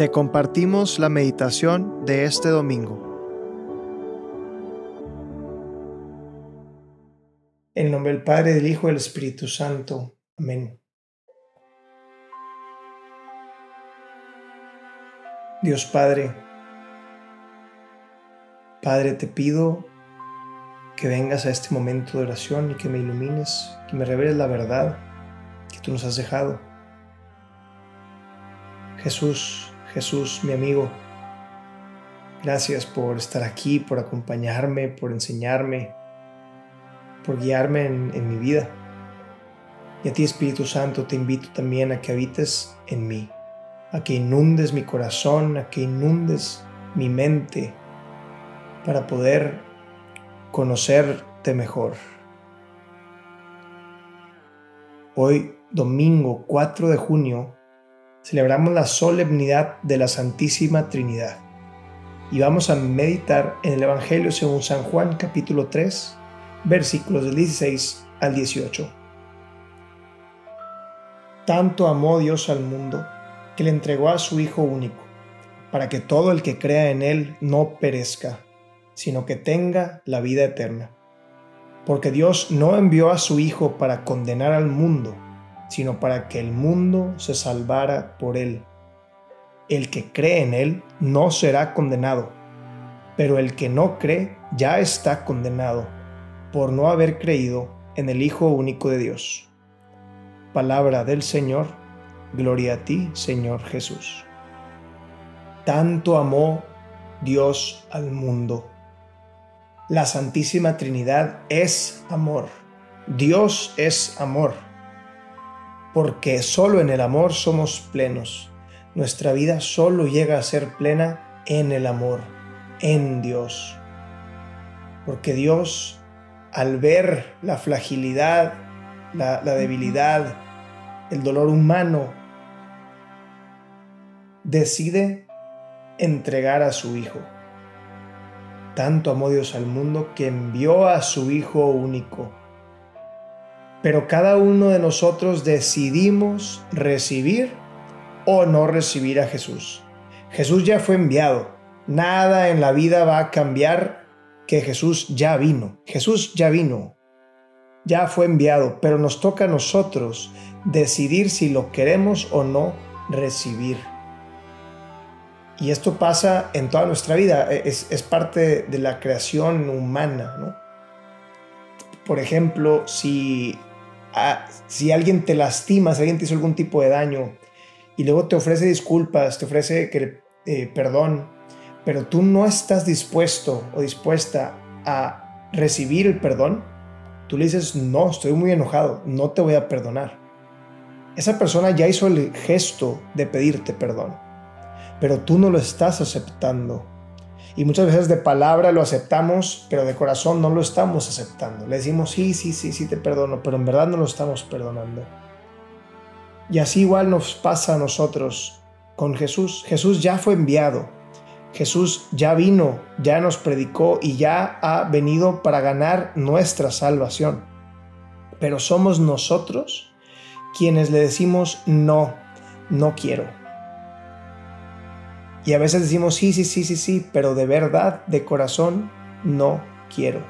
te compartimos la meditación de este domingo. En nombre del Padre, del Hijo y del Espíritu Santo. Amén. Dios Padre, Padre, te pido que vengas a este momento de oración y que me ilumines, que me reveles la verdad que tú nos has dejado. Jesús, Jesús, mi amigo, gracias por estar aquí, por acompañarme, por enseñarme, por guiarme en, mi vida. Y a ti, Espíritu Santo, te invito también a que habites en mí, a que inundes mi corazón, a que inundes mi mente para poder conocerte mejor. Hoy, domingo 4 de junio, celebramos la solemnidad de la Santísima Trinidad y vamos a meditar en el Evangelio según San Juan capítulo 3 versículos del 16 al 18. Tanto amó Dios al mundo que le entregó a su Hijo único, para que todo el que crea en Él no perezca, sino que tenga la vida eterna. Porque Dios no envió a su Hijo para condenar al mundo, sino para que el mundo se salvara por él. El que cree en él no será condenado, pero el que no cree ya está condenado por no haber creído en el Hijo único de Dios. Palabra del Señor, gloria a ti, Señor Jesús. Tanto amó Dios al mundo. La Santísima Trinidad es amor. Dios es amor porque solo en el amor somos plenos. Nuestra vida solo llega a ser plena en el amor, en Dios. Porque Dios, al ver la fragilidad, la, debilidad, el dolor humano, decide entregar a su Hijo. Tanto amó Dios al mundo que envió a su Hijo único pero cada uno de nosotros decidimos recibir o no recibir a Jesús. Jesús ya fue enviado. Nada en la vida va a cambiar que Jesús ya vino. Jesús ya vino. Ya fue enviado, pero nos toca a nosotros decidir si lo queremos o no recibir. Y esto pasa en toda nuestra vida, es, es parte de la creación humana. ¿no? Por ejemplo, si si alguien te lastima, si alguien te hizo algún tipo de daño y luego te ofrece disculpas, te ofrece eh, perdón, pero tú no estás dispuesto o dispuesta a recibir el perdón, tú le dices, no, estoy muy enojado, no te voy a perdonar. Esa persona ya hizo el gesto de pedirte perdón, pero tú no lo estás aceptando y muchas veces de palabra lo aceptamos, pero de corazón no lo estamos aceptando. Le decimos, sí, sí, sí, sí, te perdono, pero en verdad no lo estamos perdonando. Y así igual nos pasa a nosotros con Jesús. Jesús ya fue enviado. Jesús ya vino, ya nos predicó y ya ha venido para ganar nuestra salvación. Pero somos nosotros quienes le decimos, no, no quiero y a veces decimos, sí, sí, sí, sí, sí, pero de verdad, de corazón, no quiero.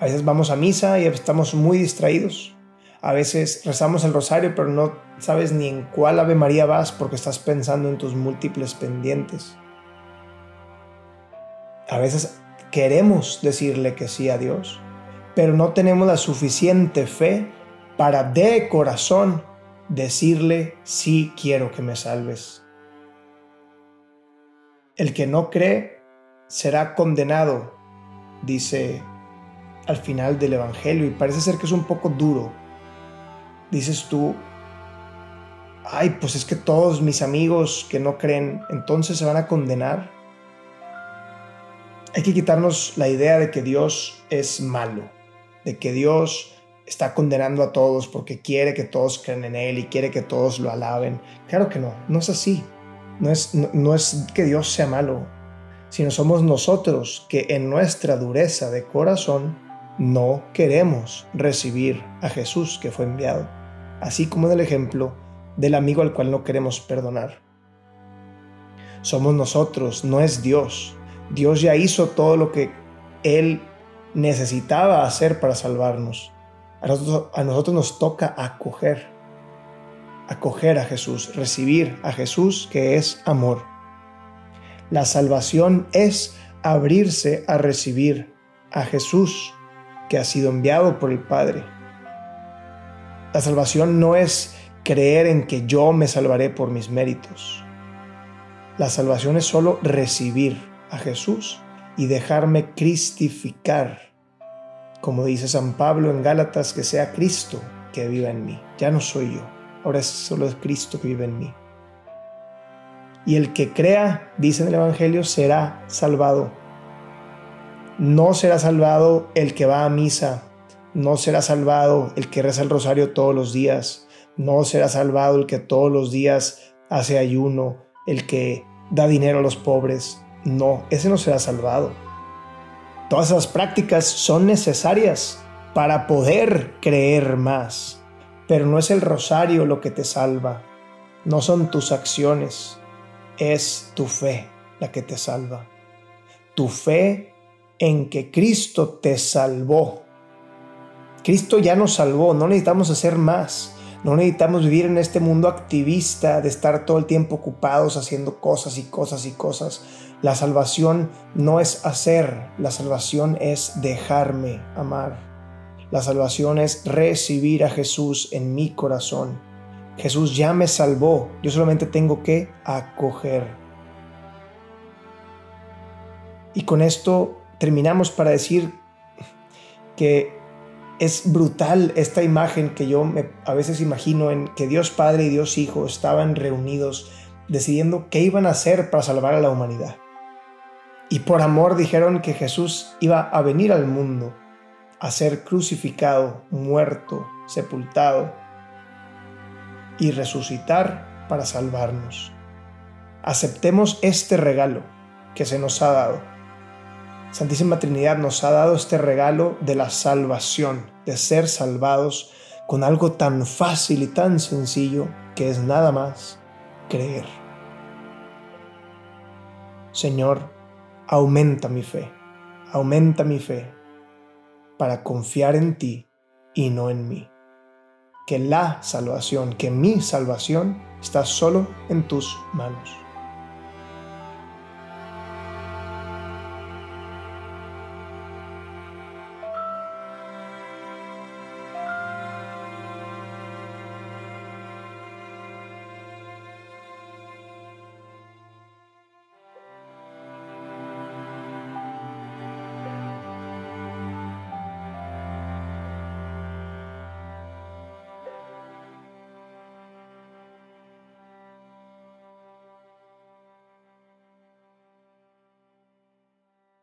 A veces vamos a misa y estamos muy distraídos. A veces rezamos el rosario, pero no sabes ni en cuál Ave María vas porque estás pensando en tus múltiples pendientes. A veces queremos decirle que sí a Dios, pero no tenemos la suficiente fe para de corazón decirle sí quiero que me salves. El que no cree será condenado, dice al final del Evangelio, y parece ser que es un poco duro. Dices tú, ay, pues es que todos mis amigos que no creen, entonces se van a condenar. Hay que quitarnos la idea de que Dios es malo, de que Dios está condenando a todos porque quiere que todos crean en Él y quiere que todos lo alaben. Claro que no, no es así. No es, que Dios sea malo, sino somos nosotros que en nuestra dureza de corazón no queremos recibir a Jesús que fue enviado, así como en el ejemplo del amigo al cual no queremos perdonar. somos nosotros, no es Dios. Dios ya hizo todo lo que Él necesitaba hacer para salvarnos. A nosotros nos toca acoger, acoger a Jesús, recibir a Jesús que es amor. La salvación es abrirse a recibir a Jesús que ha sido enviado por el Padre. La salvación no es creer en que yo me salvaré por mis méritos. La salvación es solo recibir a Jesús y dejarme cristificar. Como dice San Pablo en Gálatas, que sea Cristo que viva en mí. Ya no soy yo, ahora es solo Cristo que vive en mí. Y el que crea, dice en el Evangelio, será salvado. No será salvado el que va a misa, no será salvado el que reza el rosario todos los días, no será salvado el que todos los días hace ayuno, el que da dinero a los pobres. No, ese no será salvado. Todas esas prácticas son necesarias para poder creer más, pero no es el rosario lo que te salva, no son tus acciones, es tu fe la que te salva. Tu fe en que Cristo te salvó. Cristo ya nos salvó, no necesitamos hacer más. No necesitamos vivir en este mundo activista de estar todo el tiempo ocupados haciendo cosas y cosas y cosas. La salvación no es hacer, la salvación es dejarme amar. La salvación es recibir a Jesús en mi corazón. Jesús ya me salvó, yo solamente tengo que acoger. Y con esto terminamos para decir que es brutal esta imagen que yo me, a veces imagino en que Dios Padre y Dios Hijo estaban reunidos decidiendo qué iban a hacer para salvar a la humanidad. Y por amor dijeron que Jesús iba a venir al mundo a ser crucificado, muerto, sepultado y resucitar para salvarnos. Aceptemos este regalo que se nos ha dado Santísima Trinidad nos ha dado este regalo de la salvación, de ser salvados con algo tan fácil y tan sencillo que es nada más creer. Señor, aumenta mi fe, aumenta mi fe para confiar en ti y no en mí. Que la salvación, que mi salvación está solo en tus manos.